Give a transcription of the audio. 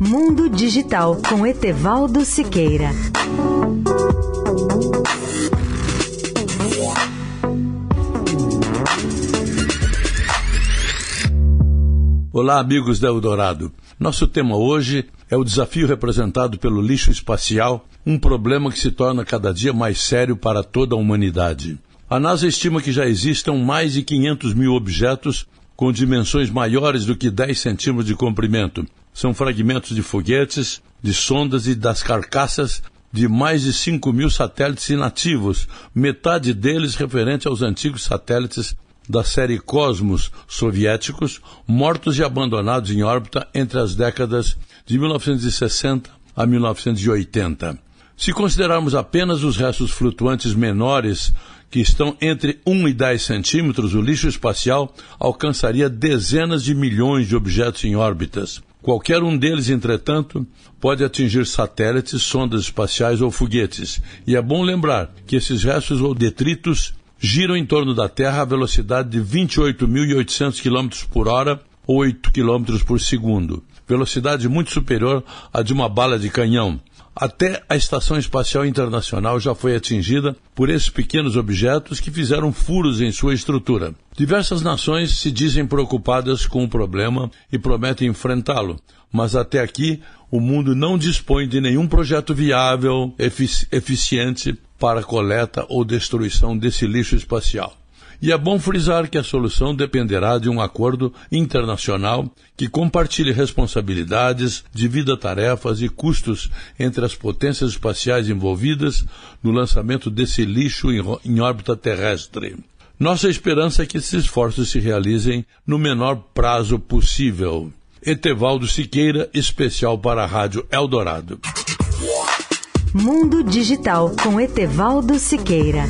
Mundo Digital com Etevaldo Siqueira. Olá, amigos da Eldorado. Nosso tema hoje é o desafio representado pelo lixo espacial, um problema que se torna cada dia mais sério para toda a humanidade. A NASA estima que já existam mais de 500 mil objetos com dimensões maiores do que 10 centímetros de comprimento. São fragmentos de foguetes, de sondas e das carcaças de mais de 5 mil satélites inativos, metade deles referente aos antigos satélites da série Cosmos soviéticos, mortos e abandonados em órbita entre as décadas de 1960 a 1980. Se considerarmos apenas os restos flutuantes menores, que estão entre 1 e 10 centímetros, o lixo espacial alcançaria dezenas de milhões de objetos em órbitas. Qualquer um deles, entretanto, pode atingir satélites, sondas espaciais ou foguetes. E é bom lembrar que esses restos ou detritos giram em torno da Terra a velocidade de 28.800 km por hora ou 8 km por segundo, velocidade muito superior à de uma bala de canhão. Até a Estação Espacial Internacional já foi atingida por esses pequenos objetos que fizeram furos em sua estrutura. Diversas nações se dizem preocupadas com o problema e prometem enfrentá-lo, mas até aqui o mundo não dispõe de nenhum projeto viável, efici eficiente para coleta ou destruição desse lixo espacial. E é bom frisar que a solução dependerá de um acordo internacional que compartilhe responsabilidades, divida tarefas e custos entre as potências espaciais envolvidas no lançamento desse lixo em órbita terrestre. Nossa esperança é que esses esforços se realizem no menor prazo possível. Etevaldo Siqueira, especial para a Rádio Eldorado. Mundo Digital com Etevaldo Siqueira.